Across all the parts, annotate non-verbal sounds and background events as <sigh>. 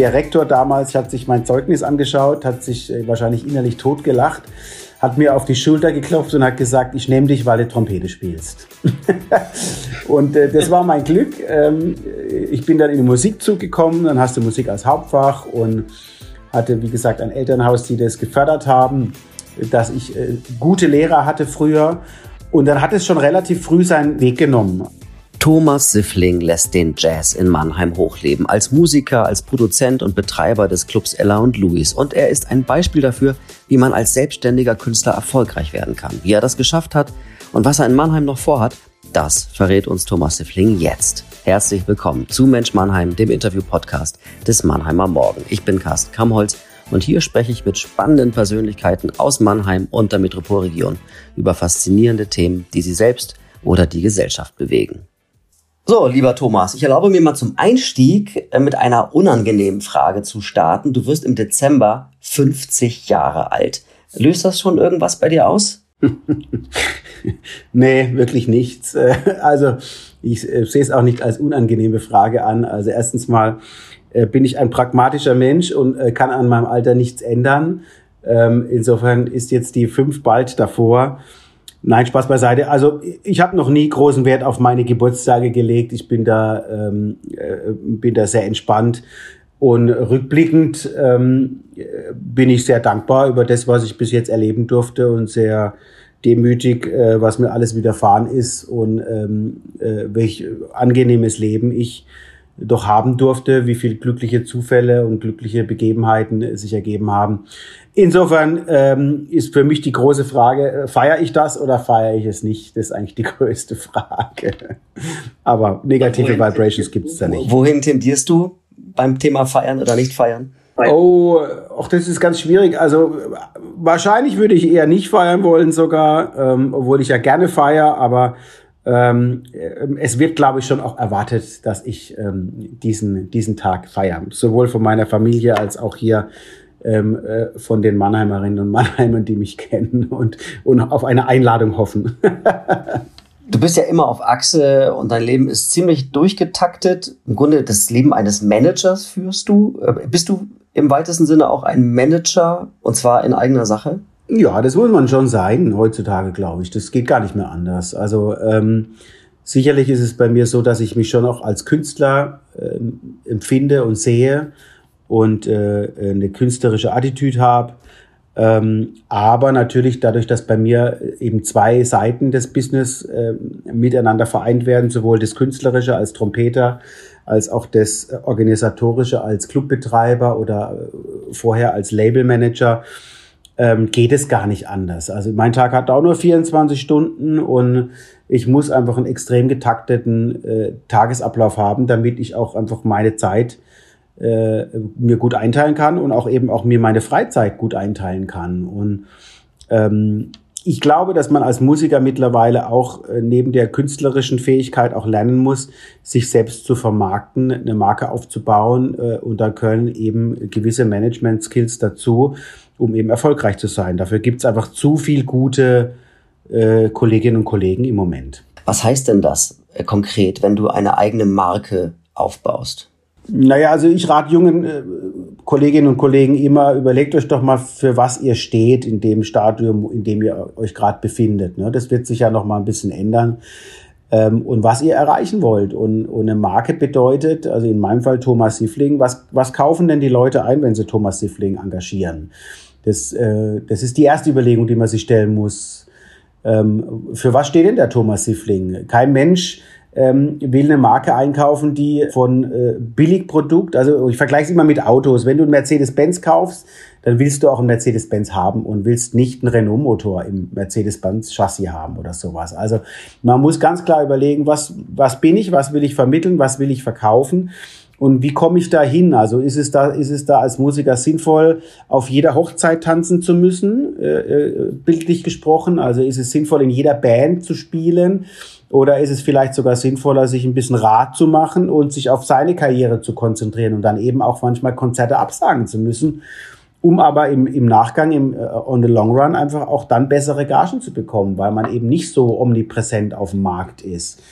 Der Rektor damals hat sich mein Zeugnis angeschaut, hat sich äh, wahrscheinlich innerlich totgelacht, hat mir auf die Schulter geklopft und hat gesagt, ich nehme dich, weil du Trompete spielst. <laughs> und äh, das war mein Glück. Ähm, ich bin dann in den Musikzug gekommen, dann hast du Musik als Hauptfach und hatte, wie gesagt, ein Elternhaus, die das gefördert haben, dass ich äh, gute Lehrer hatte früher. Und dann hat es schon relativ früh seinen Weg genommen. Thomas Siffling lässt den Jazz in Mannheim hochleben, als Musiker, als Produzent und Betreiber des Clubs Ella und Louis. Und er ist ein Beispiel dafür, wie man als selbstständiger Künstler erfolgreich werden kann. Wie er das geschafft hat und was er in Mannheim noch vorhat, das verrät uns Thomas Siffling jetzt. Herzlich willkommen zu Mensch Mannheim, dem Interview-Podcast des Mannheimer Morgen. Ich bin Carsten Kamholz und hier spreche ich mit spannenden Persönlichkeiten aus Mannheim und der Metropolregion über faszinierende Themen, die sie selbst oder die Gesellschaft bewegen. So, lieber Thomas, ich erlaube mir mal zum Einstieg äh, mit einer unangenehmen Frage zu starten. Du wirst im Dezember 50 Jahre alt. Löst das schon irgendwas bei dir aus? <laughs> nee, wirklich nichts. Also ich äh, sehe es auch nicht als unangenehme Frage an. Also erstens mal äh, bin ich ein pragmatischer Mensch und kann an meinem Alter nichts ändern. Ähm, insofern ist jetzt die fünf bald davor. Nein, Spaß beiseite. Also ich habe noch nie großen Wert auf meine Geburtstage gelegt. Ich bin da, ähm, äh, bin da sehr entspannt. Und rückblickend ähm, bin ich sehr dankbar über das, was ich bis jetzt erleben durfte und sehr demütig, äh, was mir alles widerfahren ist und ähm, äh, welch angenehmes Leben ich doch haben durfte, wie viele glückliche Zufälle und glückliche Begebenheiten sich ergeben haben. Insofern ähm, ist für mich die große Frage, äh, feiere ich das oder feiere ich es nicht? Das ist eigentlich die <laughs> größte Frage. Aber negative wohin, Vibrations gibt es da nicht. Wohin tendierst du beim Thema feiern oder nicht feiern? Oh, auch das ist ganz schwierig. Also wahrscheinlich würde ich eher nicht feiern wollen sogar, ähm, obwohl ich ja gerne feiere, aber ähm, es wird, glaube ich, schon auch erwartet, dass ich ähm, diesen, diesen Tag feiere. Sowohl von meiner Familie als auch hier ähm, äh, von den Mannheimerinnen und Mannheimern, die mich kennen und, und auf eine Einladung hoffen. Du bist ja immer auf Achse und dein Leben ist ziemlich durchgetaktet. Im Grunde das Leben eines Managers führst du. Äh, bist du im weitesten Sinne auch ein Manager und zwar in eigener Sache? Ja, das muss man schon sein heutzutage, glaube ich. Das geht gar nicht mehr anders. Also ähm, sicherlich ist es bei mir so, dass ich mich schon auch als Künstler ähm, empfinde und sehe und äh, eine künstlerische Attitüde habe. Ähm, aber natürlich dadurch, dass bei mir eben zwei Seiten des Business äh, miteinander vereint werden, sowohl das Künstlerische als Trompeter, als auch das Organisatorische als Clubbetreiber oder äh, vorher als Labelmanager, ähm, geht es gar nicht anders. Also mein Tag hat auch nur 24 Stunden und ich muss einfach einen extrem getakteten äh, Tagesablauf haben, damit ich auch einfach meine Zeit äh, mir gut einteilen kann und auch eben auch mir meine Freizeit gut einteilen kann. Und ähm, ich glaube, dass man als Musiker mittlerweile auch äh, neben der künstlerischen Fähigkeit auch lernen muss, sich selbst zu vermarkten, eine Marke aufzubauen. Äh, und da können eben gewisse Management-Skills dazu, um eben erfolgreich zu sein. Dafür gibt's einfach zu viel gute äh, Kolleginnen und Kollegen im Moment. Was heißt denn das äh, konkret, wenn du eine eigene Marke aufbaust? Naja, also ich rate jungen äh, Kolleginnen und Kollegen immer, überlegt euch doch mal, für was ihr steht in dem Stadium, in dem ihr euch gerade befindet. Ne? Das wird sich ja noch mal ein bisschen ändern. Ähm, und was ihr erreichen wollt. Und, und eine Marke bedeutet, also in meinem Fall Thomas Siffling, was, was kaufen denn die Leute ein, wenn sie Thomas Siffling engagieren? Das, äh, das ist die erste Überlegung, die man sich stellen muss. Ähm, für was steht denn der Thomas Siffling? Kein Mensch ähm, will eine Marke einkaufen, die von äh, Billigprodukt, also ich vergleiche es immer mit Autos. Wenn du einen Mercedes-Benz kaufst, dann willst du auch einen Mercedes-Benz haben und willst nicht einen Renault-Motor im Mercedes-Benz-Chassis haben oder sowas. Also man muss ganz klar überlegen, was, was bin ich, was will ich vermitteln, was will ich verkaufen und wie komme ich da hin? Also ist es da, ist es da als Musiker sinnvoll, auf jeder Hochzeit tanzen zu müssen, äh, äh, bildlich gesprochen? Also ist es sinnvoll, in jeder Band zu spielen? Oder ist es vielleicht sogar sinnvoller, sich ein bisschen Rat zu machen und sich auf seine Karriere zu konzentrieren und dann eben auch manchmal Konzerte absagen zu müssen, um aber im, im Nachgang, im, uh, on the long run, einfach auch dann bessere Gagen zu bekommen, weil man eben nicht so omnipräsent auf dem Markt ist.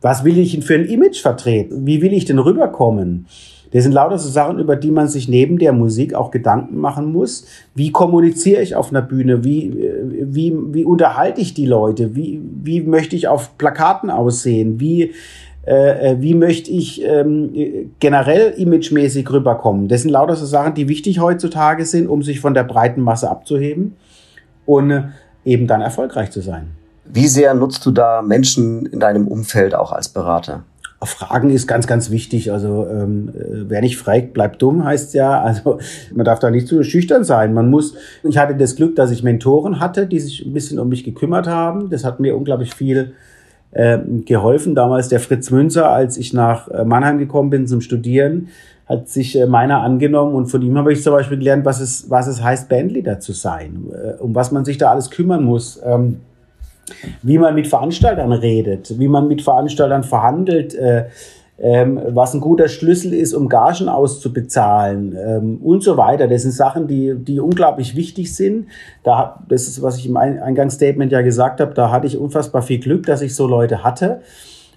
Was will ich denn für ein Image vertreten? Wie will ich denn rüberkommen? Das sind lauter so Sachen, über die man sich neben der Musik auch Gedanken machen muss. Wie kommuniziere ich auf einer Bühne? Wie, wie, wie unterhalte ich die Leute? Wie, wie möchte ich auf Plakaten aussehen? Wie, äh, äh, wie möchte ich ähm, generell imagemäßig rüberkommen. Das sind lauter so Sachen, die wichtig heutzutage sind, um sich von der breiten Masse abzuheben und äh, eben dann erfolgreich zu sein. Wie sehr nutzt du da Menschen in deinem Umfeld auch als Berater? Fragen ist ganz, ganz wichtig. Also ähm, äh, wer nicht fragt, bleibt dumm, heißt ja. <laughs> Also man darf da nicht zu schüchtern sein. Man muss. Ich hatte das Glück, dass ich Mentoren hatte, die sich ein bisschen um mich gekümmert haben. Das hat mir unglaublich viel äh, geholfen. Damals der Fritz Münzer, als ich nach äh, Mannheim gekommen bin zum Studieren, hat sich äh, meiner angenommen und von ihm habe ich zum Beispiel gelernt, was es, was es heißt, Bandleader zu sein, äh, um was man sich da alles kümmern muss. Ähm, wie man mit Veranstaltern redet, wie man mit Veranstaltern verhandelt, äh, ähm, was ein guter Schlüssel ist, um Gagen auszubezahlen ähm, und so weiter. Das sind Sachen, die, die unglaublich wichtig sind. Da, das ist, was ich im Eingangsstatement ja gesagt habe, da hatte ich unfassbar viel Glück, dass ich so Leute hatte.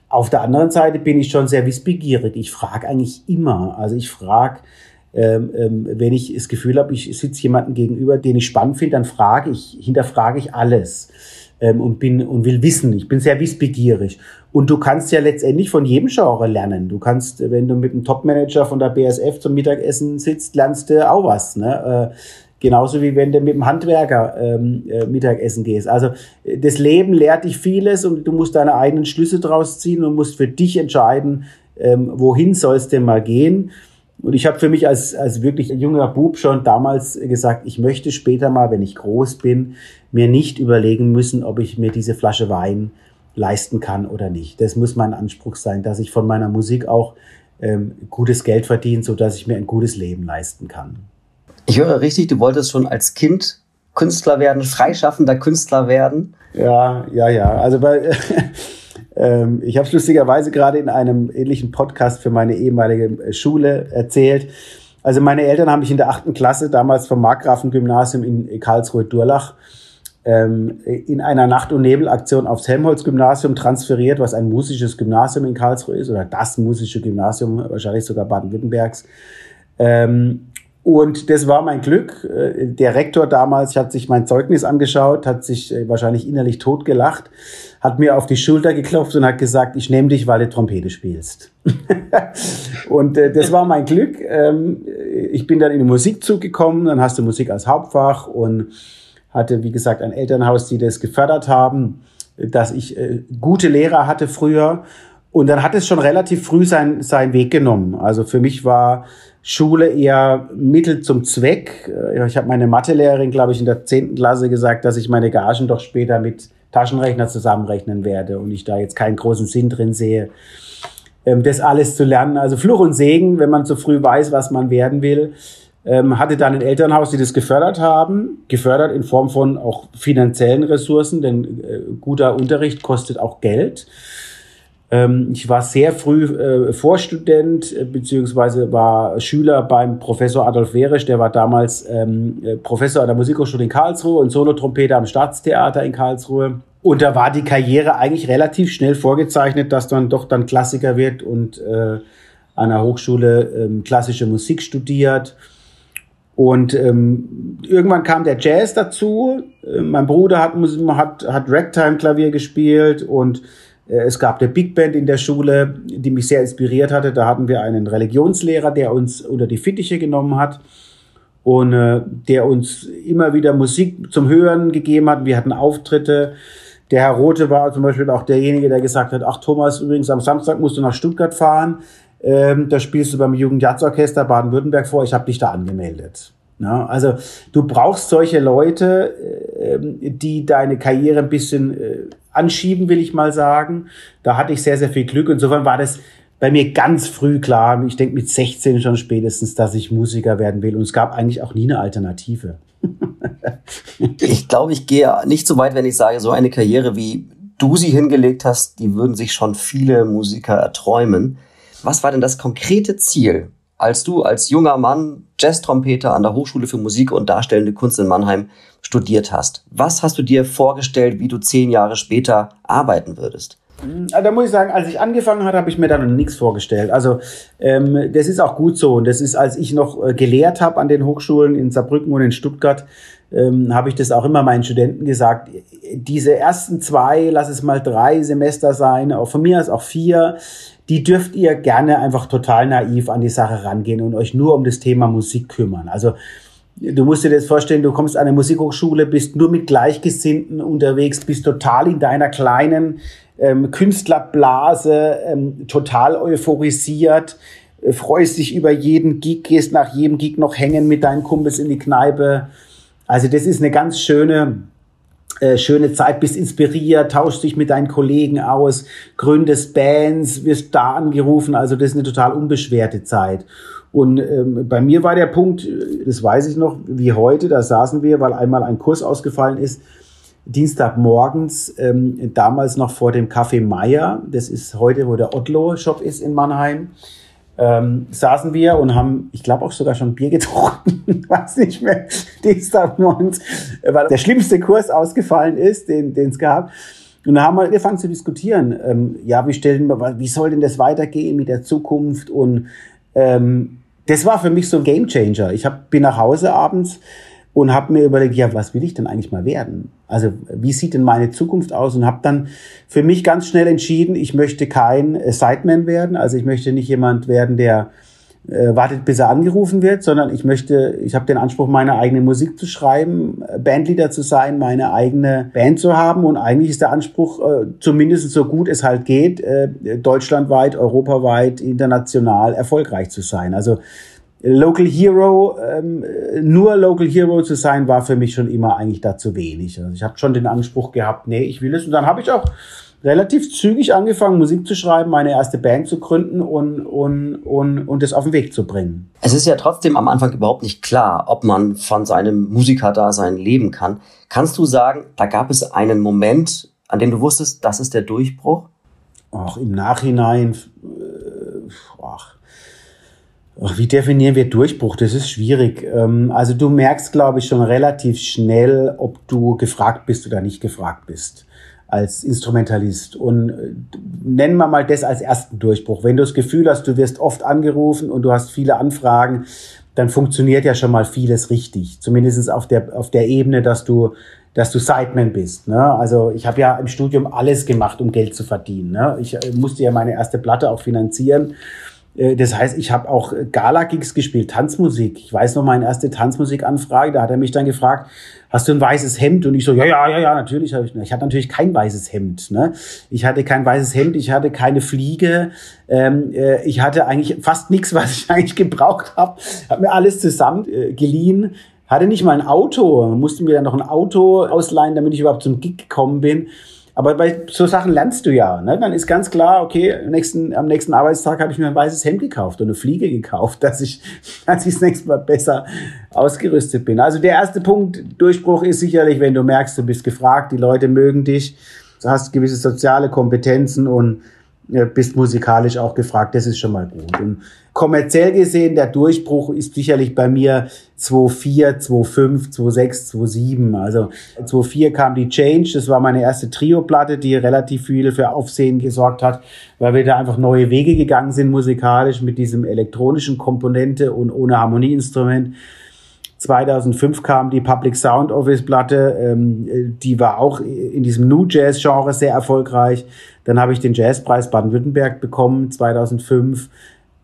Auf der anderen Seite bin ich schon sehr wissbegierig. Ich frage eigentlich immer. Also ich frage, ähm, ähm, wenn ich das Gefühl habe, ich sitze jemanden gegenüber, den ich spannend finde, dann frage ich, hinterfrage ich alles ähm, und bin und will wissen. Ich bin sehr wissbegierig. Und du kannst ja letztendlich von jedem Genre lernen. Du kannst, wenn du mit einem Topmanager von der BSF zum Mittagessen sitzt, lernst du auch was. Ne? Äh, genauso wie wenn du mit dem Handwerker ähm, äh, Mittagessen gehst. Also das Leben lehrt dich vieles und du musst deine eigenen Schlüsse draus ziehen und musst für dich entscheiden, ähm, wohin soll es denn mal gehen. Und ich habe für mich als, als wirklich junger Bub schon damals gesagt, ich möchte später mal, wenn ich groß bin, mir nicht überlegen müssen, ob ich mir diese Flasche Wein leisten kann oder nicht. Das muss mein Anspruch sein, dass ich von meiner Musik auch ähm, gutes Geld verdiene, so dass ich mir ein gutes Leben leisten kann. Ich höre richtig, du wolltest schon als Kind Künstler werden, freischaffender Künstler werden. Ja, ja, ja. Also bei <laughs> Ähm, ich habe es lustigerweise gerade in einem ähnlichen Podcast für meine ehemalige äh, Schule erzählt. Also meine Eltern haben mich in der achten Klasse damals vom Markgrafen-Gymnasium in Karlsruhe-Durlach ähm, in einer Nacht- und Nebelaktion aufs Helmholtz-Gymnasium transferiert, was ein musisches Gymnasium in Karlsruhe ist oder das musische Gymnasium, wahrscheinlich sogar Baden-Württembergs. Ähm, und das war mein Glück. Äh, der Rektor damals hat sich mein Zeugnis angeschaut, hat sich äh, wahrscheinlich innerlich totgelacht hat mir auf die Schulter geklopft und hat gesagt, ich nehme dich, weil du Trompete spielst. <laughs> und äh, das war mein Glück. Ähm, ich bin dann in den Musikzug gekommen, dann hast du Musik als Hauptfach und hatte, wie gesagt, ein Elternhaus, die das gefördert haben, dass ich gute Lehrer hatte früher. Und dann hat es schon relativ früh sein, seinen Weg genommen. Also für mich war Schule eher Mittel zum Zweck. Äh, ich habe meine Mathelehrerin, glaube ich, in der zehnten Klasse gesagt, dass ich meine Gagen doch später mit Taschenrechner zusammenrechnen werde und ich da jetzt keinen großen Sinn drin sehe, ähm, das alles zu lernen. Also Fluch und Segen, wenn man zu früh weiß, was man werden will. Ähm, hatte dann ein Elternhaus, die das gefördert haben, gefördert in Form von auch finanziellen Ressourcen, denn äh, guter Unterricht kostet auch Geld. Ähm, ich war sehr früh äh, Vorstudent äh, beziehungsweise war Schüler beim Professor Adolf Werisch, der war damals ähm, äh, Professor an der Musikhochschule in Karlsruhe und Solotrompeter am Staatstheater in Karlsruhe. Und da war die Karriere eigentlich relativ schnell vorgezeichnet, dass man doch dann Klassiker wird und äh, an der Hochschule ähm, klassische Musik studiert. Und ähm, irgendwann kam der Jazz dazu. Äh, mein Bruder hat, hat, hat Ragtime-Klavier gespielt und es gab eine Big Band in der Schule, die mich sehr inspiriert hatte. Da hatten wir einen Religionslehrer, der uns unter die Fittiche genommen hat und äh, der uns immer wieder Musik zum Hören gegeben hat. Wir hatten Auftritte. Der Herr Rote war zum Beispiel auch derjenige, der gesagt hat, ach Thomas, übrigens am Samstag musst du nach Stuttgart fahren. Ähm, da spielst du beim Jugendjazzorchester Baden-Württemberg vor, ich habe dich da angemeldet. Ja, also du brauchst solche Leute, äh, die deine Karriere ein bisschen äh, anschieben, will ich mal sagen. Da hatte ich sehr, sehr viel Glück. Insofern war das bei mir ganz früh klar, ich denke mit 16 schon spätestens, dass ich Musiker werden will. Und es gab eigentlich auch nie eine Alternative. <laughs> ich glaube, ich gehe nicht so weit, wenn ich sage, so eine Karriere, wie du sie hingelegt hast, die würden sich schon viele Musiker erträumen. Was war denn das konkrete Ziel, als du als junger Mann Jazz-Trompeter an der Hochschule für Musik und Darstellende Kunst in Mannheim studiert hast? Was hast du dir vorgestellt, wie du zehn Jahre später arbeiten würdest? Ah, da muss ich sagen, als ich angefangen hatte, habe ich mir da noch nichts vorgestellt. Also ähm, das ist auch gut so. Und das ist, als ich noch äh, gelehrt habe an den Hochschulen in Saarbrücken und in Stuttgart, ähm, habe ich das auch immer meinen Studenten gesagt. Diese ersten zwei, lass es mal drei Semester sein, auch von mir aus auch vier, die dürft ihr gerne einfach total naiv an die Sache rangehen und euch nur um das Thema Musik kümmern. Also Du musst dir das vorstellen, du kommst an eine Musikhochschule, bist nur mit Gleichgesinnten unterwegs, bist total in deiner kleinen ähm, Künstlerblase, ähm, total euphorisiert, äh, freust dich über jeden Gig, gehst nach jedem Gig noch hängen mit deinen Kumpels in die Kneipe. Also das ist eine ganz schöne, äh, schöne Zeit, bist inspiriert, tauschst dich mit deinen Kollegen aus, gründest Bands, wirst da angerufen. Also das ist eine total unbeschwerte Zeit. Und ähm, bei mir war der Punkt, das weiß ich noch, wie heute, da saßen wir, weil einmal ein Kurs ausgefallen ist, Dienstagmorgens, ähm, damals noch vor dem Café Meier, das ist heute, wo der Otlo-Shop ist in Mannheim, ähm, saßen wir und haben, ich glaube auch sogar schon Bier getrunken, <laughs> weiß nicht mehr, Dienstagmorgens, weil der schlimmste Kurs ausgefallen ist, den es gab. Und da haben wir angefangen zu diskutieren, ähm, ja, wie stellen wir, wie soll denn das weitergehen mit der Zukunft und ähm, das war für mich so ein Gamechanger. Ich hab, bin nach Hause abends und habe mir überlegt, ja, was will ich denn eigentlich mal werden? Also wie sieht denn meine Zukunft aus? Und habe dann für mich ganz schnell entschieden, ich möchte kein äh, Sideman werden. Also ich möchte nicht jemand werden, der äh, wartet, bis er angerufen wird, sondern ich möchte, ich habe den Anspruch, meine eigene Musik zu schreiben, äh, Bandleader zu sein, meine eigene Band zu haben. Und eigentlich ist der Anspruch, äh, zumindest so gut es halt geht, äh, deutschlandweit, europaweit, international erfolgreich zu sein. Also Local Hero, ähm, nur Local Hero zu sein, war für mich schon immer eigentlich dazu wenig. Also ich habe schon den Anspruch gehabt, nee, ich will es. Und dann habe ich auch relativ zügig angefangen, Musik zu schreiben, meine erste Band zu gründen und, und, und, und das auf den Weg zu bringen. Es ist ja trotzdem am Anfang überhaupt nicht klar, ob man von seinem Musikerdasein leben kann. Kannst du sagen, da gab es einen Moment, an dem du wusstest, das ist der Durchbruch? Ach, im Nachhinein, ach, wie definieren wir Durchbruch? Das ist schwierig. Ähm, also du merkst, glaube ich, schon relativ schnell, ob du gefragt bist oder nicht gefragt bist als Instrumentalist. Und äh, nennen wir mal das als ersten Durchbruch. Wenn du das Gefühl hast, du wirst oft angerufen und du hast viele Anfragen, dann funktioniert ja schon mal vieles richtig. Zumindest auf der, auf der Ebene, dass du, dass du Sideman bist. Ne? Also ich habe ja im Studium alles gemacht, um Geld zu verdienen. Ne? Ich äh, musste ja meine erste Platte auch finanzieren. Äh, das heißt, ich habe auch Gala-Gigs gespielt, Tanzmusik. Ich weiß noch meine erste Tanzmusikanfrage, da hat er mich dann gefragt, hast du ein weißes Hemd? Und ich so, ja, ja, ja, ja, natürlich habe ich. Ich hatte natürlich kein weißes Hemd. Ne? Ich hatte kein weißes Hemd, ich hatte keine Fliege, ähm, äh, ich hatte eigentlich fast nichts, <laughs> was ich eigentlich gebraucht habe. Habe mir alles zusammen äh, geliehen. Hatte nicht mal ein Auto, musste mir dann noch ein Auto ausleihen, damit ich überhaupt zum Gig gekommen bin. Aber bei so Sachen lernst du ja. Ne? Dann ist ganz klar, okay, am nächsten, am nächsten Arbeitstag habe ich mir ein weißes Hemd gekauft und eine Fliege gekauft, <laughs> dass ich, dass ich das nächste Mal besser ausgerüstet bin. Also der erste Punkt, Durchbruch ist sicherlich, wenn du merkst, du bist gefragt, die Leute mögen dich, du hast gewisse soziale Kompetenzen und bist musikalisch auch gefragt, das ist schon mal gut. Und kommerziell gesehen, der Durchbruch ist sicherlich bei mir 2.4, 2.5, 2.6, 2.7. Also 2.4 kam die Change, das war meine erste Trio-Platte, die relativ viel für Aufsehen gesorgt hat, weil wir da einfach neue Wege gegangen sind musikalisch mit diesem elektronischen Komponente und ohne Harmonieinstrument. 2005 kam die Public Sound Office Platte, ähm, die war auch in diesem New Jazz Genre sehr erfolgreich. Dann habe ich den Jazzpreis Baden-Württemberg bekommen 2005.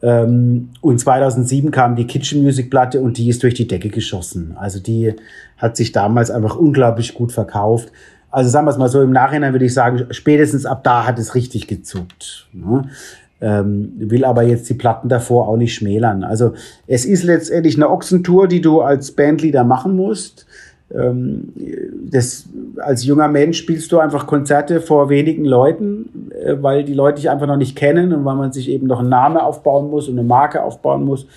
Ähm, und 2007 kam die Kitchen Music Platte und die ist durch die Decke geschossen. Also die hat sich damals einfach unglaublich gut verkauft. Also sagen wir es mal so, im Nachhinein würde ich sagen, spätestens ab da hat es richtig gezuckt. Ne? Ähm, will aber jetzt die Platten davor auch nicht schmälern. Also es ist letztendlich eine Ochsentour, die du als Bandleader machen musst. Ähm, das, als junger Mensch spielst du einfach Konzerte vor wenigen Leuten, äh, weil die Leute dich einfach noch nicht kennen und weil man sich eben noch einen Namen aufbauen muss und eine Marke aufbauen muss.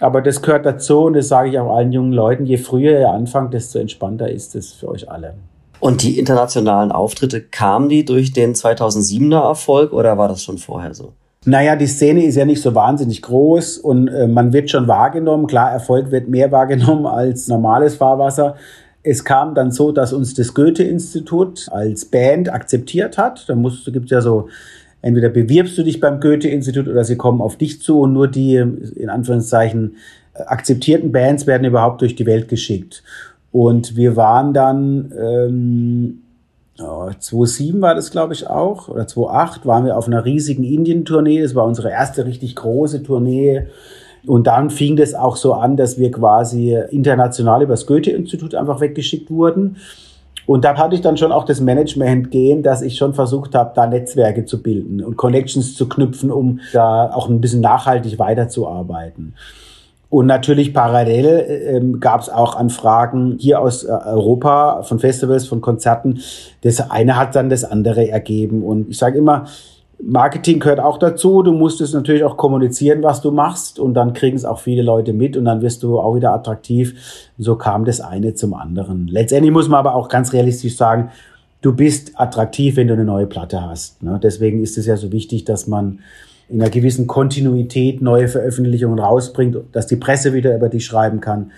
Aber das gehört dazu und das sage ich auch allen jungen Leuten. Je früher ihr anfangt, desto entspannter ist es für euch alle. Und die internationalen Auftritte, kamen die durch den 2007er Erfolg oder war das schon vorher so? Naja, die Szene ist ja nicht so wahnsinnig groß und äh, man wird schon wahrgenommen. Klar, Erfolg wird mehr <laughs> wahrgenommen als normales Fahrwasser. es kam dann so, dass uns das Goethe-Institut als Band akzeptiert hat. Da musst, gibt es ja so, entweder bewirbst du dich beim Goethe-Institut oder sie kommen auf dich zu und nur die, in Anführungszeichen, akzeptierten Bands werden überhaupt durch die Welt geschickt. Und wir waren dann, ähm, oh, 2007 war das, glaube ich, auch, oder 2008 waren wir auf einer riesigen Indien-Tournee. Das war unsere erste richtig große Tournee und dann fing das auch so an, dass wir quasi international über das Goethe-Institut einfach weggeschickt wurden. Und da hatte ich dann schon auch das Management gehen, dass ich schon versucht habe, da Netzwerke zu bilden und Connections zu knüpfen, um da auch ein bisschen nachhaltig weiterzuarbeiten. Und natürlich parallel ähm, gab es auch Anfragen hier aus äh, Europa von Festivals, von Konzerten. Das eine hat dann das andere ergeben. Und ich sage immer, Marketing gehört auch dazu. Du musst es natürlich auch kommunizieren, was du machst. Und dann kriegen es auch viele Leute mit und dann wirst du auch wieder attraktiv. So kam das eine zum anderen. Letztendlich muss man aber auch ganz realistisch sagen, du bist attraktiv, wenn du eine neue Platte hast. Ne? Deswegen ist es ja so wichtig, dass man in einer gewissen Kontinuität neue Veröffentlichungen rausbringt, dass die Presse wieder über dich schreiben kann,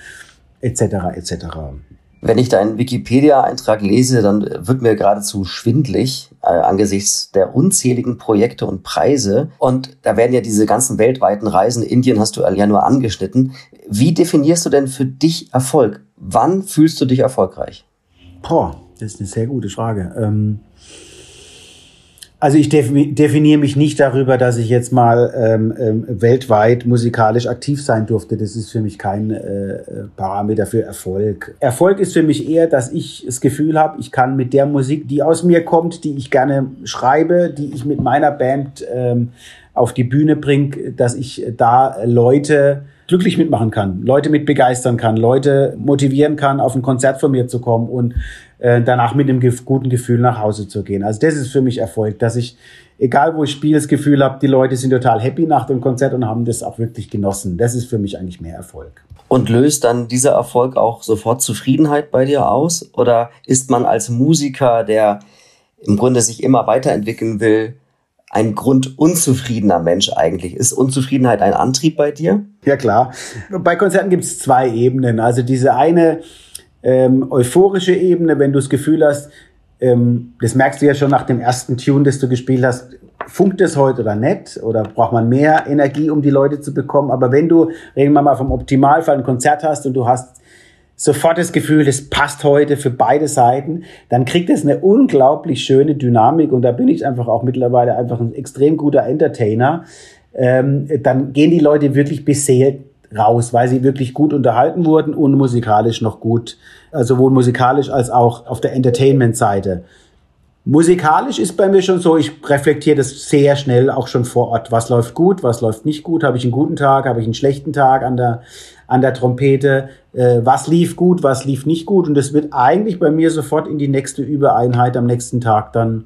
etc. etc. Wenn ich deinen Wikipedia-Eintrag lese, dann wird mir geradezu schwindlig äh, angesichts der unzähligen Projekte und Preise. Und da werden ja diese ganzen weltweiten Reisen, Indien hast du ja nur angeschnitten. Wie definierst du denn für dich Erfolg? Wann fühlst du dich erfolgreich? Boah, das ist eine sehr gute Frage. Ähm also ich definiere mich nicht darüber, dass ich jetzt mal ähm, ähm, weltweit musikalisch aktiv sein durfte. Das ist für mich kein äh, Parameter für Erfolg. Erfolg ist für mich eher, dass ich das Gefühl habe, ich kann mit der Musik, die aus mir kommt, die ich gerne schreibe, die ich mit meiner Band ähm, auf die Bühne bringe, dass ich da Leute glücklich mitmachen kann, Leute mit begeistern kann, Leute motivieren kann, auf ein Konzert von mir zu kommen und äh, danach mit einem guten Gefühl nach Hause zu gehen. Also das ist für mich Erfolg, dass ich, egal wo ich spiele, das Gefühl habe, die Leute sind total happy nach dem Konzert und haben das auch wirklich genossen. Das ist für mich eigentlich mehr Erfolg. Und löst dann dieser Erfolg auch sofort Zufriedenheit bei dir aus? Oder ist man als Musiker, der im Grunde sich immer weiterentwickeln will, ein grundunzufriedener Mensch eigentlich. Ist Unzufriedenheit ein Antrieb bei dir? Ja klar. Bei Konzerten gibt es zwei Ebenen. Also diese eine ähm, euphorische Ebene, wenn du das Gefühl hast, ähm, das merkst du ja schon nach dem ersten Tune, das du gespielt hast, funkt es heute oder nicht? Oder braucht man mehr Energie, um die Leute zu bekommen? Aber wenn du, reden wir mal vom Optimalfall, ein Konzert hast und du hast sofort das Gefühl, das passt heute für beide Seiten, dann kriegt es eine unglaublich schöne Dynamik und da bin ich einfach auch mittlerweile einfach ein extrem guter Entertainer. Ähm, dann gehen die Leute wirklich beseelt raus, weil sie wirklich gut unterhalten wurden und musikalisch noch gut, also sowohl musikalisch als auch auf der Entertainment-Seite. Musikalisch ist bei mir schon so, ich reflektiere das sehr schnell auch schon vor Ort. Was läuft gut, was läuft nicht gut? Habe ich einen guten Tag, habe ich einen schlechten Tag an der, an der Trompete? Äh, was lief gut, was lief nicht gut? Und das wird eigentlich bei mir sofort in die nächste Übereinheit am nächsten Tag dann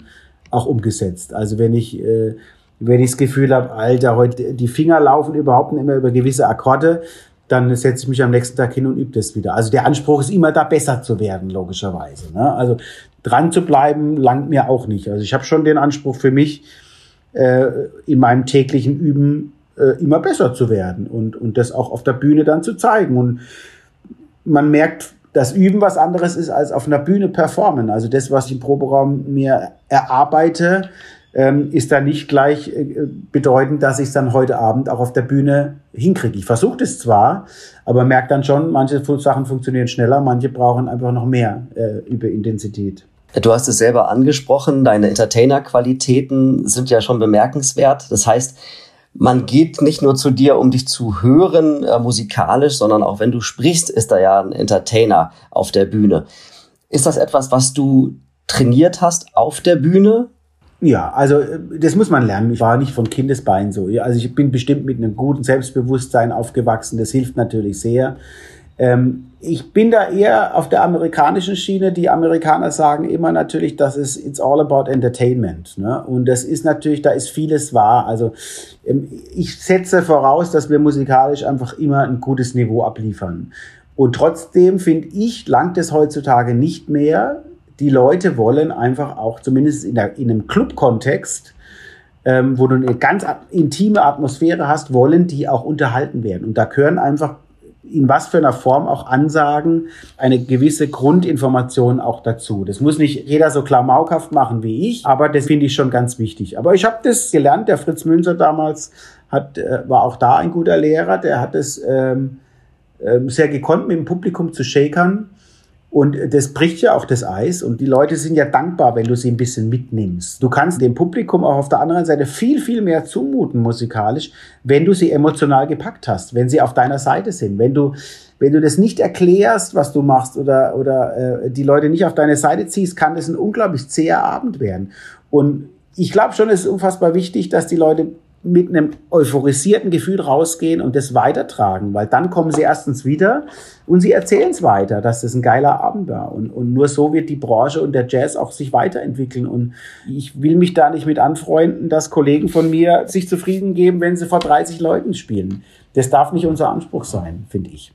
auch umgesetzt. Also wenn ich, äh, wenn ich das Gefühl habe, Alter, heute die Finger laufen überhaupt nicht mehr über gewisse Akkorde, dann setze ich mich am nächsten Tag hin und übe das wieder. Also der Anspruch ist immer da besser zu werden, logischerweise. Ne? Also dran zu bleiben, langt mir auch nicht. Also ich habe schon den Anspruch für mich, äh, in meinem täglichen Üben äh, immer besser zu werden und, und das auch auf der Bühne dann zu zeigen. Und man merkt, dass Üben was anderes ist als auf einer Bühne performen. Also das, was ich im Proberaum mir erarbeite, ähm, ist da nicht gleich äh, bedeutend, dass ich es dann heute Abend auch auf der Bühne hinkriege. Ich versuche das zwar, aber merke dann schon, manche Sachen funktionieren schneller, manche brauchen einfach noch mehr äh, über Intensität. Du hast es selber angesprochen, deine Entertainer-Qualitäten sind ja schon bemerkenswert. Das heißt, man geht nicht nur zu dir, um dich zu hören äh, musikalisch, sondern auch wenn du sprichst, ist da ja ein Entertainer auf der Bühne. Ist das etwas, was du trainiert hast auf der Bühne? Ja, also äh, das muss man lernen. Ich war nicht von Kindesbein so. Also ich bin bestimmt mit einem guten Selbstbewusstsein aufgewachsen. Das hilft natürlich sehr. Ähm, ich bin da eher auf der amerikanischen Schiene. Die Amerikaner sagen immer natürlich, das ist it's all about entertainment. Ne? Und das ist natürlich, da ist vieles wahr. Also ähm, ich setze voraus, dass wir musikalisch einfach immer ein gutes Niveau abliefern. Und trotzdem finde ich, langt es heutzutage nicht mehr. Die Leute wollen einfach auch, zumindest in, der, in einem Club-Kontext, ähm, wo du eine ganz intime Atmosphäre hast, wollen die auch unterhalten werden. Und da gehören einfach in was für einer Form auch ansagen, eine gewisse Grundinformation auch dazu. Das muss nicht jeder so klamaukhaft machen wie ich, aber das finde ich schon ganz wichtig. Aber ich habe das gelernt, der Fritz Münzer damals hat, äh, war auch da ein guter Lehrer, der hat es ähm, ähm, sehr gekonnt, mit dem Publikum zu shakern und das bricht ja auch das Eis und die Leute sind ja dankbar, wenn du sie ein bisschen mitnimmst. Du kannst dem Publikum auch auf der anderen Seite viel, viel mehr zumuten musikalisch, wenn du sie emotional gepackt hast, wenn sie auf deiner Seite sind. Wenn du, wenn du das nicht erklärst, was du machst oder, oder äh, die Leute nicht auf deine Seite ziehst, kann das ein unglaublich zäher Abend werden. Und ich glaube schon, es ist unfassbar wichtig, dass die Leute mit einem euphorisierten Gefühl rausgehen und das weitertragen, weil dann kommen sie erstens wieder und sie erzählen es weiter, dass das ein geiler Abend war. Und, und nur so wird die Branche und der Jazz auch sich weiterentwickeln. Und ich will mich da nicht mit anfreunden, dass Kollegen von mir sich zufrieden geben, wenn sie vor 30 Leuten spielen. Das darf nicht unser Anspruch sein, finde ich.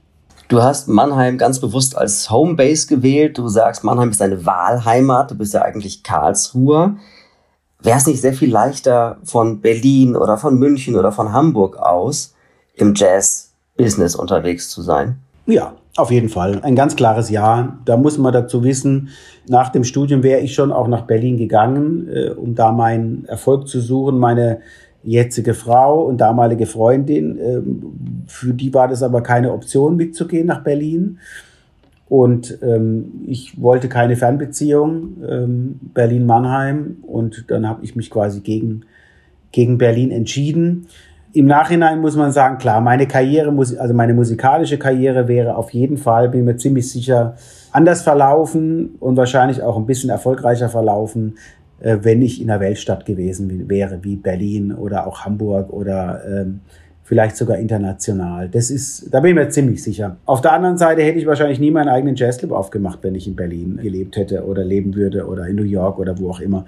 Du hast Mannheim ganz bewusst als Homebase gewählt. Du sagst, Mannheim ist deine Wahlheimat. Du bist ja eigentlich Karlsruher. Wäre es nicht sehr viel leichter von Berlin oder von München oder von Hamburg aus im Jazz-Business unterwegs zu sein? Ja, auf jeden Fall. Ein ganz klares Ja. Da muss man dazu wissen, nach dem Studium wäre ich schon auch nach Berlin gegangen, äh, um da meinen Erfolg zu suchen. Meine jetzige Frau und damalige Freundin, äh, für die war das aber keine Option, mitzugehen nach Berlin. Und ähm, ich wollte keine Fernbeziehung, ähm, Berlin-Mannheim. Und dann habe ich mich quasi gegen, gegen Berlin entschieden. Im Nachhinein muss man sagen, klar, meine Karriere, also meine musikalische Karriere wäre auf jeden Fall, bin mir ziemlich sicher, anders verlaufen und wahrscheinlich auch ein bisschen erfolgreicher verlaufen, äh, wenn ich in einer Weltstadt gewesen wäre, wie Berlin oder auch Hamburg oder ähm, vielleicht sogar international. Das ist, da bin ich mir ziemlich sicher. Auf der anderen Seite hätte ich wahrscheinlich nie meinen eigenen Jazzclub aufgemacht, wenn ich in Berlin gelebt hätte oder leben würde oder in New York oder wo auch immer.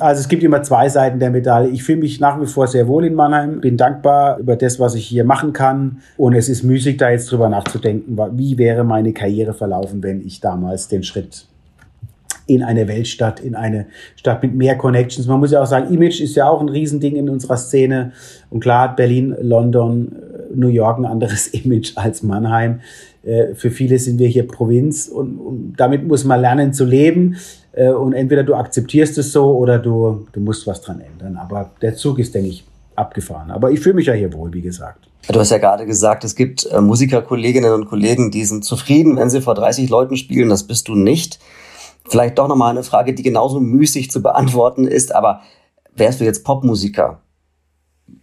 Also es gibt immer zwei Seiten der Medaille. Ich fühle mich nach wie vor sehr wohl in Mannheim, bin dankbar über das, was ich hier machen kann. Und es ist müßig, da jetzt drüber nachzudenken, wie wäre meine Karriere verlaufen, wenn ich damals den Schritt in eine Weltstadt, in eine Stadt mit mehr Connections. Man muss ja auch sagen, Image ist ja auch ein Riesending in unserer Szene. Und klar hat Berlin, London, äh, New York ein anderes <laughs> Image als Mannheim. Äh, für viele sind wir hier Provinz und, und damit muss man lernen zu leben. Äh, und entweder du akzeptierst es so oder du, du musst was dran ändern. Aber der Zug ist, denke ich, abgefahren. Aber ich fühle mich ja hier wohl, wie gesagt. Du hast ja gerade gesagt, es gibt Musikerkolleginnen und Kollegen, die sind zufrieden, wenn sie vor 30 Leuten spielen. Das bist du nicht. Vielleicht doch nochmal eine Frage, die genauso müßig zu beantworten ist, aber wärst du jetzt Popmusiker?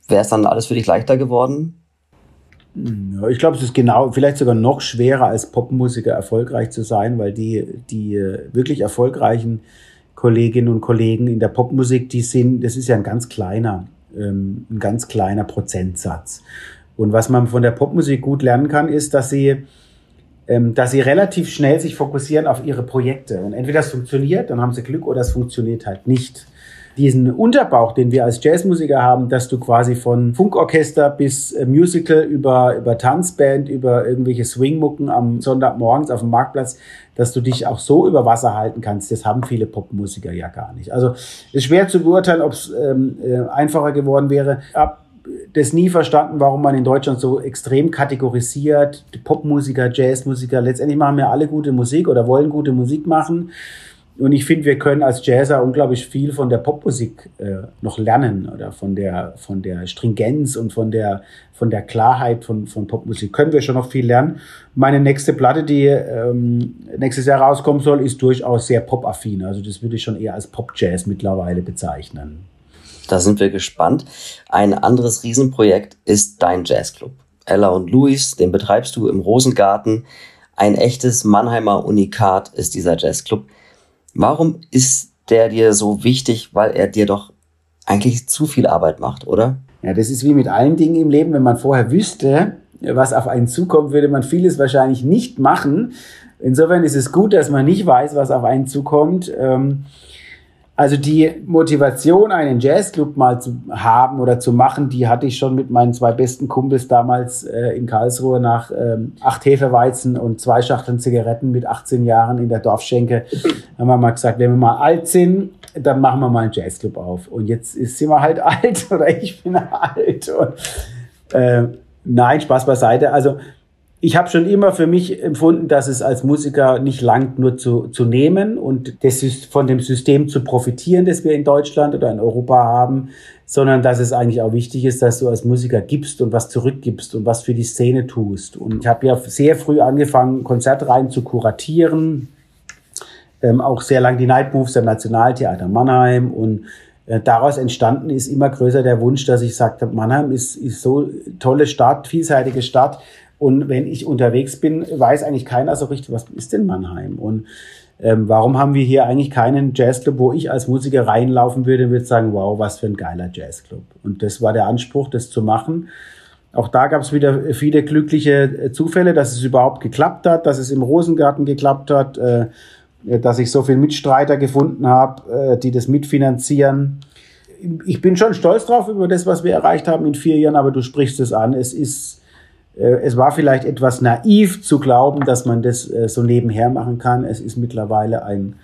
Wäre es dann alles für dich leichter geworden? Ich glaube, es ist genau, vielleicht sogar noch schwerer als Popmusiker erfolgreich zu sein, weil die, die äh, wirklich erfolgreichen Kolleginnen und Kollegen in der Popmusik, die sind, das ist ja ein ganz kleiner, ähm, ein ganz kleiner Prozentsatz. Und was man von der Popmusik gut lernen kann, ist, dass sie dass sie relativ schnell sich fokussieren auf ihre Projekte. Und entweder das funktioniert, dann haben sie Glück, oder es funktioniert halt nicht. Diesen Unterbauch, den wir als Jazzmusiker haben, dass du quasi von Funkorchester bis äh, Musical über, über Tanzband, über irgendwelche Swingmucken am Sonntagmorgens auf dem Marktplatz, dass du dich auch so über Wasser halten kannst, das haben viele Popmusiker ja gar nicht. Also ist schwer zu beurteilen, ob es ähm, äh, einfacher geworden wäre. Ab das nie verstanden, warum man in Deutschland so extrem kategorisiert. Popmusiker, Jazzmusiker, letztendlich machen wir alle gute Musik oder wollen gute Musik machen. Und ich finde, wir können als Jazzer unglaublich viel von der Popmusik äh, noch lernen oder von der, von der Stringenz und von der, von der Klarheit von, von Popmusik. Können wir schon noch viel lernen. Meine nächste Platte, die ähm, nächstes Jahr rauskommen soll, ist durchaus sehr popaffin. Also das würde ich schon eher als Pop-Jazz mittlerweile bezeichnen. Da sind wir gespannt. Ein anderes Riesenprojekt ist dein Jazzclub. Ella und Luis, den betreibst du im Rosengarten. Ein echtes Mannheimer Unikat ist dieser Jazzclub. Warum ist der dir so wichtig? Weil er dir doch eigentlich zu viel Arbeit macht, oder? Ja, das ist wie mit allen Dingen im Leben. Wenn man vorher wüsste, was auf einen zukommt, würde man vieles wahrscheinlich nicht machen. Insofern ist es gut, dass man nicht weiß, was auf einen zukommt. Ähm, also die Motivation, einen Jazzclub mal zu haben oder zu machen, die hatte ich schon mit meinen zwei besten Kumpels damals äh, in Karlsruhe nach ähm, acht Hefeweizen und zwei Schachteln Zigaretten mit 18 Jahren in der Dorfschenke. Haben wir mal gesagt, wenn wir mal alt sind, dann machen wir mal einen Jazzclub auf. Und jetzt ist sind wir halt <laughs> alt oder ich bin alt. Und, äh, nein, Spaß beiseite. Also ich habe schon immer für mich empfunden, dass es als Musiker nicht langt, nur zu, zu nehmen und das von dem System zu profitieren, das wir in Deutschland oder in Europa haben, sondern dass es eigentlich auch wichtig ist, dass du als Musiker gibst und was zurückgibst und was für die Szene tust. Und ich habe ja sehr früh angefangen, Konzertreihen zu kuratieren, ähm, auch sehr lang die Night Moves am Nationaltheater Mannheim und äh, daraus entstanden ist immer größer der Wunsch, dass ich sagte, Mannheim ist, ist so tolle Stadt, vielseitige Stadt und wenn ich unterwegs bin, weiß eigentlich keiner so richtig, was ist denn Mannheim? Und ähm, warum haben wir hier eigentlich keinen Jazzclub, wo ich als Musiker reinlaufen würde und würde sagen, wow, was für ein geiler Jazzclub. Und das war der Anspruch, das zu machen. Auch da gab es wieder viele glückliche äh, Zufälle, dass es überhaupt geklappt hat, dass es im Rosengarten geklappt hat, äh, dass ich so viele Mitstreiter gefunden habe, äh, die das mitfinanzieren. Ich bin schon stolz drauf über das, was wir erreicht haben in vier Jahren, aber du sprichst es an. Es ist es war vielleicht etwas naiv zu glauben, dass man das äh, so nebenher machen kann. Es ist mittlerweile ein,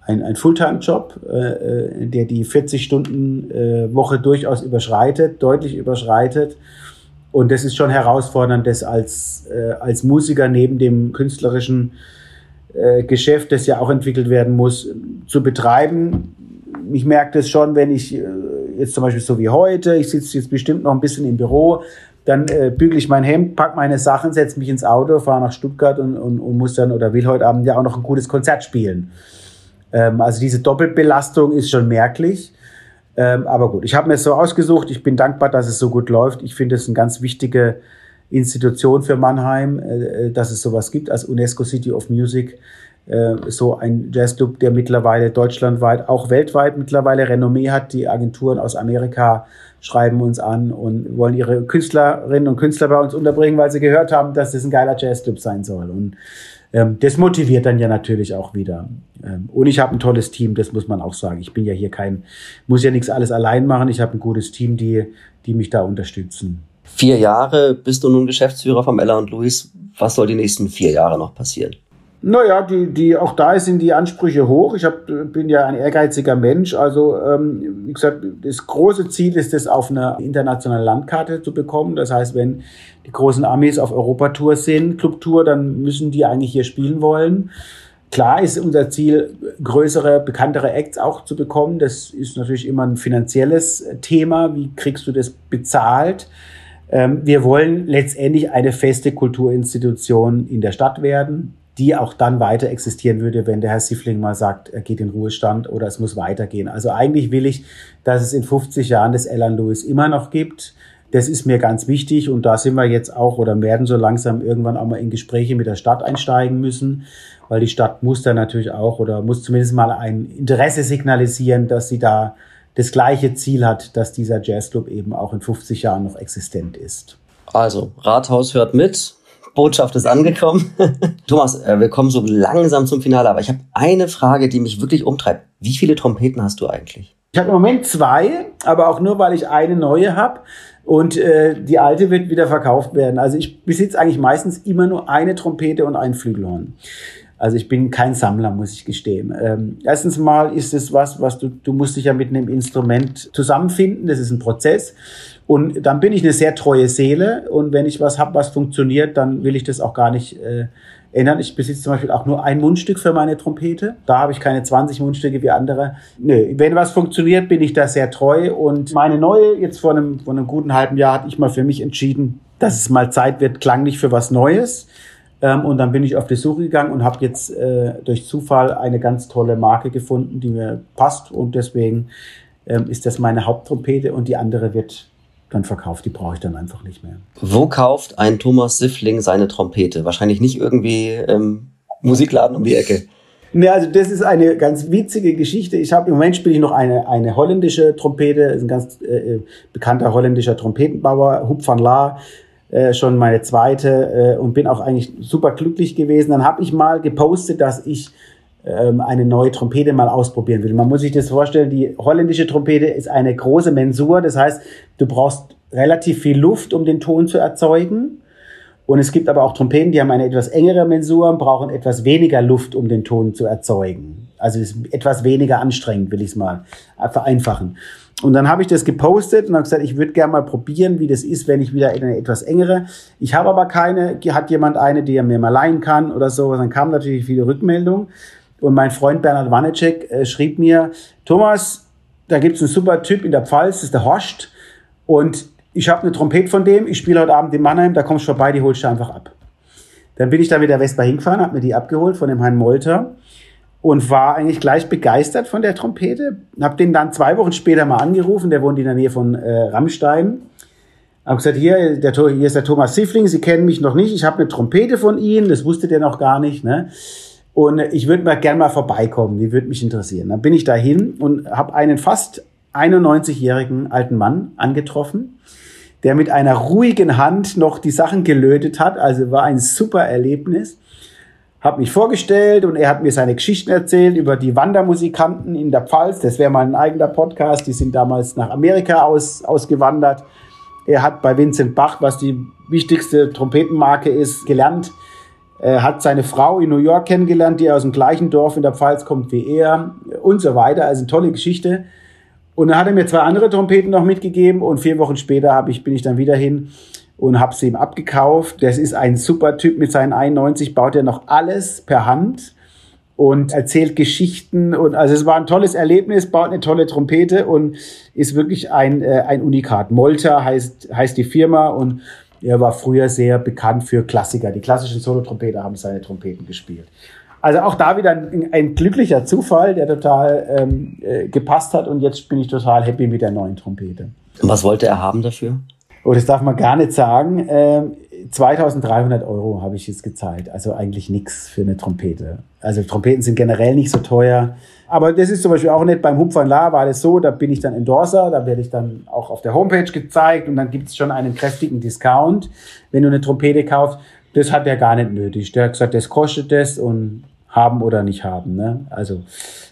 ein, ein Fulltime-Job, äh, der die 40-Stunden-Woche durchaus überschreitet, deutlich überschreitet. Und das ist schon herausfordernd, das als, als Musiker neben dem künstlerischen Geschäft, das ja auch entwickelt werden muss, zu betreiben. Ich merke das schon, wenn ich jetzt zum Beispiel so wie heute, ich sitze jetzt bestimmt noch ein bisschen im Büro, dann äh, bügel ich mein Hemd, pack meine Sachen, setze mich ins Auto, fahre nach Stuttgart und, und, und muss dann oder will heute Abend ja auch noch ein gutes Konzert spielen. Ähm, also diese Doppelbelastung ist schon merklich. Ähm, aber gut, ich habe mir es so ausgesucht. Ich bin dankbar, dass es so gut läuft. Ich finde es eine ganz wichtige Institution für Mannheim, äh, dass es sowas gibt als UNESCO City of Music. Äh, so ein Jazzclub, der mittlerweile deutschlandweit, auch weltweit mittlerweile Renommee hat. Die Agenturen aus Amerika schreiben uns an und wollen ihre Künstlerinnen und Künstler bei uns unterbringen, weil sie gehört haben, dass das ein geiler Jazzclub sein soll. Und ähm, das motiviert dann ja natürlich auch wieder. Ähm, und ich habe ein tolles Team, das muss man auch sagen. Ich bin ja hier kein, muss ja nichts alles allein machen. Ich habe ein gutes Team, die, die mich da unterstützen. Vier Jahre bist du nun Geschäftsführer vom Ella und Louis. Was soll die nächsten vier Jahre noch passieren? Naja, die, die, auch da sind die Ansprüche hoch. Ich hab, bin ja ein ehrgeiziger Mensch. Also, ähm, wie gesagt, das große Ziel ist es, auf eine internationale Landkarte zu bekommen. Das heißt, wenn die großen Amis auf Europatour sind, Clubtour, dann müssen die eigentlich hier spielen wollen. Klar ist unser Ziel, größere, bekanntere Acts auch zu bekommen. Das ist natürlich immer ein finanzielles Thema. Wie kriegst du das bezahlt? Ähm, wir wollen letztendlich eine feste Kulturinstitution in der Stadt werden die auch dann weiter existieren würde, wenn der Herr Siffling mal sagt, er geht in Ruhestand oder es muss weitergehen. Also eigentlich will ich, dass es in 50 Jahren das Alan Lewis immer noch gibt. Das ist mir ganz wichtig und da sind wir jetzt auch oder werden so langsam irgendwann auch mal in Gespräche mit der Stadt einsteigen müssen, weil die Stadt muss da natürlich auch oder muss zumindest mal ein Interesse signalisieren, dass sie da das gleiche Ziel hat, dass dieser Jazzclub eben auch in 50 Jahren noch existent ist. Also, Rathaus hört mit. Botschaft ist angekommen. <laughs> Thomas, äh, wir kommen so langsam zum Finale, aber ich habe eine Frage, die mich wirklich umtreibt. Wie viele Trompeten hast du eigentlich? Ich habe im Moment zwei, aber auch nur, weil ich eine neue habe und äh, die alte wird wieder verkauft werden. Also ich besitze eigentlich meistens immer nur eine Trompete und ein Flügelhorn. Also ich bin kein Sammler, muss ich gestehen. Ähm, erstens mal ist es was, was du, du musst dich ja mit einem Instrument zusammenfinden. Das ist ein Prozess. Und dann bin ich eine sehr treue Seele. Und wenn ich was habe, was funktioniert, dann will ich das auch gar nicht äh, ändern. Ich besitze zum Beispiel auch nur ein Mundstück für meine Trompete. Da habe ich keine 20 Mundstücke wie andere. Nö, wenn was funktioniert, bin ich da sehr treu. Und meine neue, jetzt vor einem, vor einem guten halben Jahr, hatte ich mal für mich entschieden, dass es mal Zeit wird, klanglich für was Neues. Ähm, und dann bin ich auf die Suche gegangen und habe jetzt äh, durch Zufall eine ganz tolle Marke gefunden, die mir passt. Und deswegen ähm, ist das meine Haupttrompete und die andere wird dann verkauft. Die brauche ich dann einfach nicht mehr. Wo kauft ein Thomas Siffling seine Trompete? Wahrscheinlich nicht irgendwie im Musikladen um die Ecke. Ne, also das ist eine ganz witzige Geschichte. Ich habe im Moment spiele ich noch eine eine holländische Trompete, ist ein ganz äh, bekannter holländischer Trompetenbauer, Hup van La, äh, schon meine zweite äh, und bin auch eigentlich super glücklich gewesen. Dann habe ich mal gepostet, dass ich ähm, eine neue Trompete mal ausprobieren will. Man muss sich das vorstellen, die holländische Trompete ist eine große Mensur, das heißt, du brauchst relativ viel Luft, um den Ton zu erzeugen. Und es gibt aber auch Trompeten, die haben eine etwas engere Mensur und brauchen etwas weniger Luft, um den Ton zu erzeugen. Also ist etwas weniger anstrengend, will ich es mal vereinfachen. Und dann habe ich das gepostet und habe gesagt, ich würde gerne mal probieren, wie das ist, wenn ich wieder in eine etwas engere. Ich habe aber keine, hat jemand eine, die er mir mal leihen kann oder so. Dann kamen natürlich viele Rückmeldungen. Und mein Freund Bernhard Wanecek äh, schrieb mir, Thomas, da gibt es einen super Typ in der Pfalz, das ist der Horst. Und ich habe eine Trompete von dem, ich spiele heute Abend in Mannheim, da kommst du vorbei, die holst du einfach ab. Dann bin ich da mit der Vespa hingefahren, habe mir die abgeholt von dem Herrn Molter und war eigentlich gleich begeistert von der Trompete. Hab den dann zwei Wochen später mal angerufen, der wohnt in der Nähe von äh, Rammstein. Hab gesagt, hier, der, hier ist der Thomas Siffling, Sie kennen mich noch nicht, ich habe eine Trompete von Ihnen, das wusste der noch gar nicht. Ne? Und ich würde mal gern mal vorbeikommen, die würde mich interessieren. Dann bin ich da hin und habe einen fast 91-jährigen alten Mann angetroffen, der mit einer ruhigen Hand noch die Sachen gelötet hat. Also war ein super Erlebnis habe mich vorgestellt und er hat mir seine Geschichten erzählt über die Wandermusikanten in der Pfalz. Das wäre mal ein eigener Podcast. Die sind damals nach Amerika aus, ausgewandert. Er hat bei Vincent Bach, was die wichtigste Trompetenmarke ist, gelernt. Er hat seine Frau in New York kennengelernt, die aus dem gleichen Dorf in der Pfalz kommt wie er und so weiter. Also eine tolle Geschichte. Und dann hat er mir zwei andere Trompeten noch mitgegeben und vier Wochen später hab ich, bin ich dann wieder hin und habe sie ihm abgekauft. Das ist ein super Typ mit seinen 91, baut er noch alles per Hand und erzählt Geschichten und also es war ein tolles Erlebnis, baut eine tolle Trompete und ist wirklich ein, äh, ein Unikat. Molter heißt, heißt die Firma und er war früher sehr bekannt für Klassiker. Die klassischen Solotrompeter haben seine Trompeten gespielt. Also auch da wieder ein, ein glücklicher Zufall, der total ähm, äh, gepasst hat und jetzt bin ich total happy mit der neuen Trompete. Und was wollte er haben dafür? oh, das darf man gar nicht sagen, ähm, 2300 Euro habe ich jetzt gezahlt. Also eigentlich nichts für eine Trompete. Also Trompeten sind generell nicht so teuer. Aber das ist zum Beispiel auch nicht beim Hupfern La war das so, da bin ich dann Endorser, da werde ich dann auch auf der Homepage gezeigt und dann gibt es schon einen kräftigen Discount, wenn du eine Trompete kaufst. Das hat er gar nicht nötig. Der hat gesagt, das kostet das und haben oder nicht haben. Ne? Also,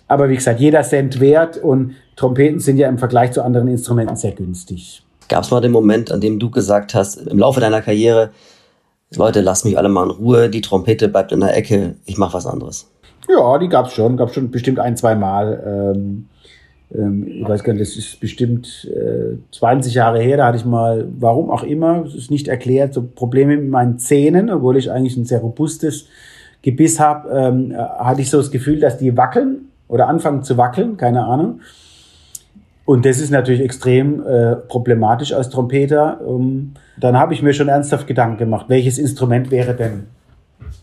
aber wie gesagt, jeder Cent wert und Trompeten sind ja im Vergleich zu anderen Instrumenten sehr günstig. Gab es mal den Moment, an dem du gesagt hast, im Laufe deiner Karriere, Leute, lasst mich alle mal in Ruhe, die Trompete bleibt in der Ecke, ich mache was anderes? Ja, die gab's schon, gab's schon bestimmt ein, zwei Mal. Ähm, ähm, ich weiß gar nicht, das ist bestimmt äh, 20 Jahre her, da hatte ich mal, warum auch immer, es ist nicht erklärt, so Probleme mit meinen Zähnen, obwohl ich eigentlich ein sehr robustes Gebiss habe, ähm, hatte ich so das Gefühl, dass die wackeln oder anfangen zu wackeln, keine Ahnung. Und das ist natürlich extrem äh, problematisch als Trompeter. Ähm, dann habe ich mir schon ernsthaft Gedanken gemacht, welches Instrument wäre denn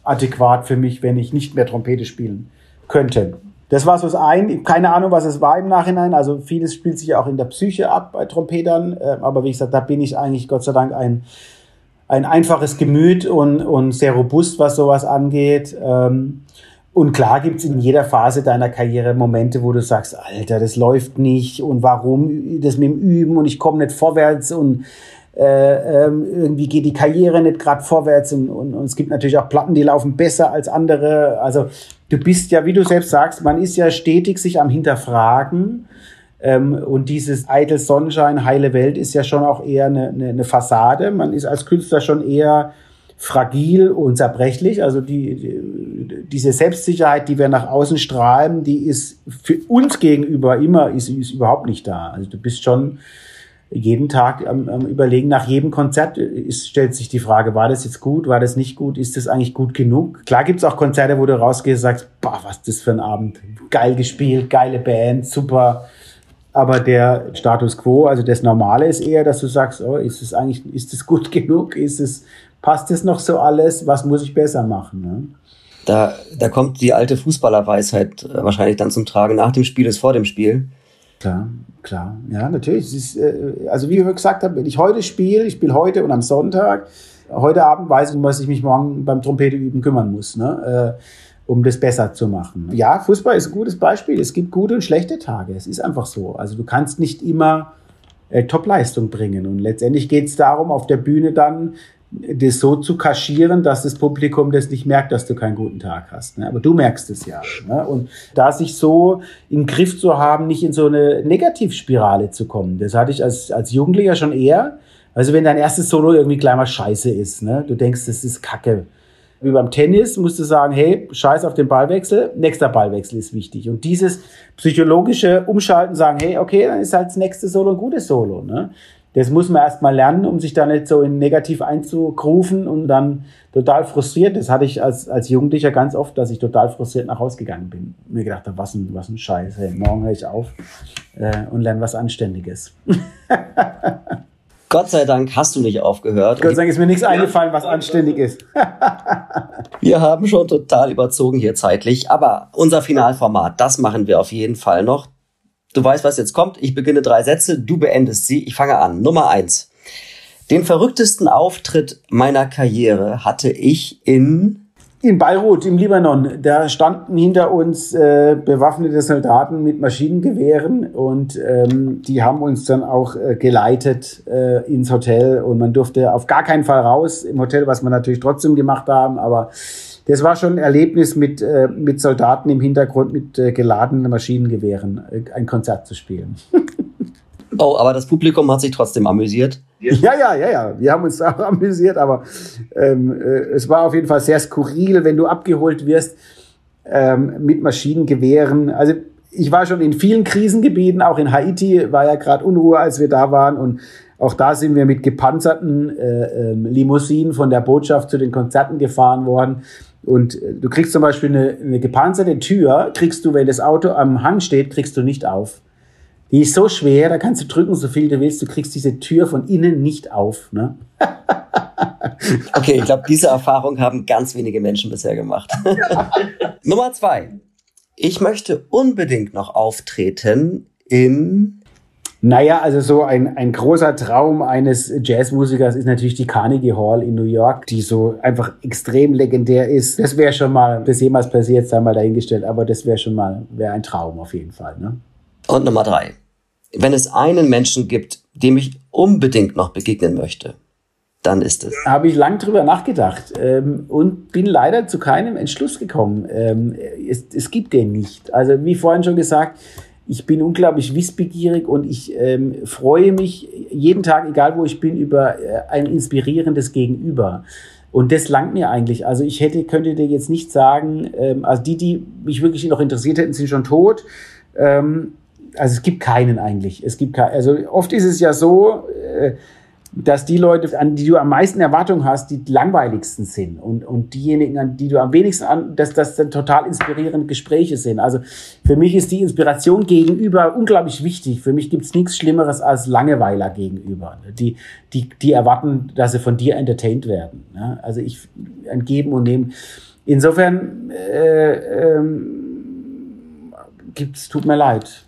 adäquat für mich, wenn ich nicht mehr Trompete spielen könnte. Das war so das ein. Keine Ahnung, was es war im Nachhinein. Also vieles spielt sich auch in der Psyche ab bei Trompetern. Äh, aber wie gesagt, da bin ich eigentlich Gott sei Dank ein, ein einfaches Gemüt und, und sehr robust, was sowas angeht. Ähm, und klar gibt's in jeder Phase deiner Karriere Momente, wo du sagst, Alter, das läuft nicht und warum das mit dem Üben und ich komme nicht vorwärts und äh, ähm, irgendwie geht die Karriere nicht gerade vorwärts und, und, und, es gibt natürlich auch Platten, die laufen besser als andere. Also du bist ja, wie du selbst sagst, man ist ja stetig sich am Hinterfragen. Ähm, und dieses eitel Sonnenschein, heile Welt ist ja schon auch eher eine, eine, eine Fassade. Man ist als Künstler schon eher fragil und zerbrechlich. Also die, die, diese Selbstsicherheit, die wir nach außen strahlen, die ist für uns gegenüber immer, ist, ist überhaupt nicht da. Also du bist schon jeden Tag am, am Überlegen, nach jedem Konzert ist, stellt sich die Frage, war das jetzt gut, war das nicht gut, ist das eigentlich gut genug? Klar gibt's auch Konzerte, wo du rausgehst und sagst, boah, was das für ein Abend, geil gespielt, geile Band, super. Aber der Status quo, also das Normale ist eher, dass du sagst, oh, ist es eigentlich, ist es gut <laughs> genug? Ist es, passt es noch so alles? Was muss ich besser machen? Ne? Da, da kommt die alte Fußballerweisheit äh, wahrscheinlich dann zum Tragen. Nach dem Spiel ist vor dem Spiel. Klar, klar. Ja, natürlich. Ist, äh, also wie ich gesagt habe, wenn ich heute spiele, ich spiele heute und am Sonntag, heute Abend weiß ich, was ich mich morgen beim Trompete üben kümmern muss, ne? Äh, um das besser zu machen. Ja, Fußball ist ein gutes Beispiel. Es gibt gute und schlechte Tage. Es ist einfach so. Also du kannst nicht immer äh, Top-Leistung bringen. Und letztendlich geht es darum, auf der Bühne dann das so zu kaschieren, dass das Publikum das nicht merkt, dass du keinen guten Tag hast. Ne? Aber du merkst es ja. Ne? Und da sich so im Griff zu haben, nicht in so eine Negativspirale zu kommen, das hatte ich als, als Jugendlicher schon eher. Also wenn dein erstes Solo irgendwie gleich mal scheiße ist, ne? du denkst, das ist Kacke. Wie beim Tennis musst du sagen, hey, scheiß auf den Ballwechsel, nächster Ballwechsel ist wichtig. Und dieses psychologische Umschalten, sagen, hey, okay, dann ist halt das nächste Solo ein gutes Solo. Ne? Das muss man erst mal lernen, um sich da nicht so in negativ einzugrufen und dann total frustriert. Das hatte ich als, als Jugendlicher ganz oft, dass ich total frustriert nach Hause gegangen bin. Mir gedacht habe, was ein, was ein Scheiß. Hey, morgen höre ich auf äh, und lerne was Anständiges. <laughs> Gott sei Dank hast du nicht aufgehört. Gott sei Dank ist mir nichts eingefallen, was anständig ist. <laughs> wir haben schon total überzogen hier zeitlich, aber unser Finalformat, das machen wir auf jeden Fall noch. Du weißt, was jetzt kommt. Ich beginne drei Sätze, du beendest sie. Ich fange an. Nummer eins. Den verrücktesten Auftritt meiner Karriere hatte ich in in Beirut im Libanon, da standen hinter uns äh, bewaffnete Soldaten mit Maschinengewehren und ähm, die haben uns dann auch äh, geleitet äh, ins Hotel und man durfte auf gar keinen Fall raus im Hotel, was wir natürlich trotzdem gemacht haben, aber das war schon ein Erlebnis mit, äh, mit Soldaten im Hintergrund mit äh, geladenen Maschinengewehren äh, ein Konzert zu spielen. <laughs> Oh, aber das Publikum hat sich trotzdem amüsiert. Ja, ja, ja, ja. Wir haben uns <laughs> auch amüsiert, aber ähm, äh, es war auf jeden Fall sehr skurril, wenn du abgeholt wirst ähm, mit Maschinengewehren. Also ich war schon in vielen Krisengebieten, auch in Haiti war ja gerade Unruhe, als wir da waren und auch da sind wir mit gepanzerten äh, äh, Limousinen von der Botschaft zu den Konzerten gefahren worden. Und äh, du kriegst zum Beispiel eine, eine gepanzerte Tür, kriegst du, wenn das Auto am Hang steht, kriegst du nicht auf. Die ist so schwer, da kannst du drücken, so viel du willst, du kriegst diese Tür von innen nicht auf. Ne? <laughs> okay, ich glaube, diese Erfahrung haben ganz wenige Menschen bisher gemacht. <laughs> Nummer zwei. Ich möchte unbedingt noch auftreten im naja, also so ein, ein großer Traum eines Jazzmusikers ist natürlich die Carnegie Hall in New York, die so einfach extrem legendär ist. Das wäre schon mal, bis jemals passiert, sei mal dahingestellt, aber das wäre schon mal, wäre ein Traum auf jeden Fall. Ne? Und Nummer drei. Wenn es einen Menschen gibt, dem ich unbedingt noch begegnen möchte, dann ist es. Habe ich lang drüber nachgedacht ähm, und bin leider zu keinem Entschluss gekommen. Ähm, es, es gibt den nicht. Also wie vorhin schon gesagt, ich bin unglaublich wissbegierig und ich ähm, freue mich jeden Tag, egal wo ich bin, über äh, ein inspirierendes Gegenüber. Und das langt mir eigentlich. Also ich hätte, könnte dir jetzt nicht sagen, ähm, also die, die mich wirklich noch interessiert hätten, sind schon tot. Ähm, also es gibt keinen eigentlich. Es gibt kein, also oft ist es ja so, äh, dass die Leute, an die du am meisten Erwartungen hast, die langweiligsten sind und, und diejenigen, an die du am wenigsten an, dass das dann total inspirierende Gespräche sind. Also für mich ist die Inspiration gegenüber unglaublich wichtig. Für mich gibt es nichts Schlimmeres als Langeweiler gegenüber. Die, die, die erwarten, dass sie von dir entertained werden. Also ich ein Geben und Nehmen. Insofern äh, ähm, gibt's, tut mir leid.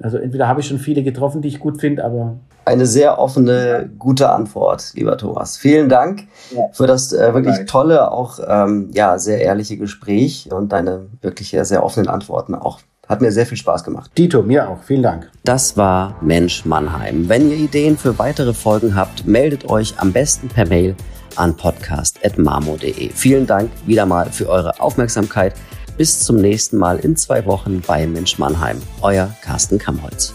Also entweder habe ich schon viele getroffen, die ich gut finde, aber eine sehr offene, gute Antwort, lieber Thomas. Vielen Dank ja. für das äh, wirklich Danke. tolle, auch ähm, ja sehr ehrliche Gespräch und deine wirklich sehr offenen Antworten auch. Hat mir sehr viel Spaß gemacht. Dito, mir auch. Vielen Dank. Das war Mensch Mannheim. Wenn ihr Ideen für weitere Folgen habt, meldet euch am besten per Mail an podcast.marmo.de. Vielen Dank wieder mal für eure Aufmerksamkeit. Bis zum nächsten Mal in zwei Wochen bei Mensch Mannheim. Euer Carsten Kamholz.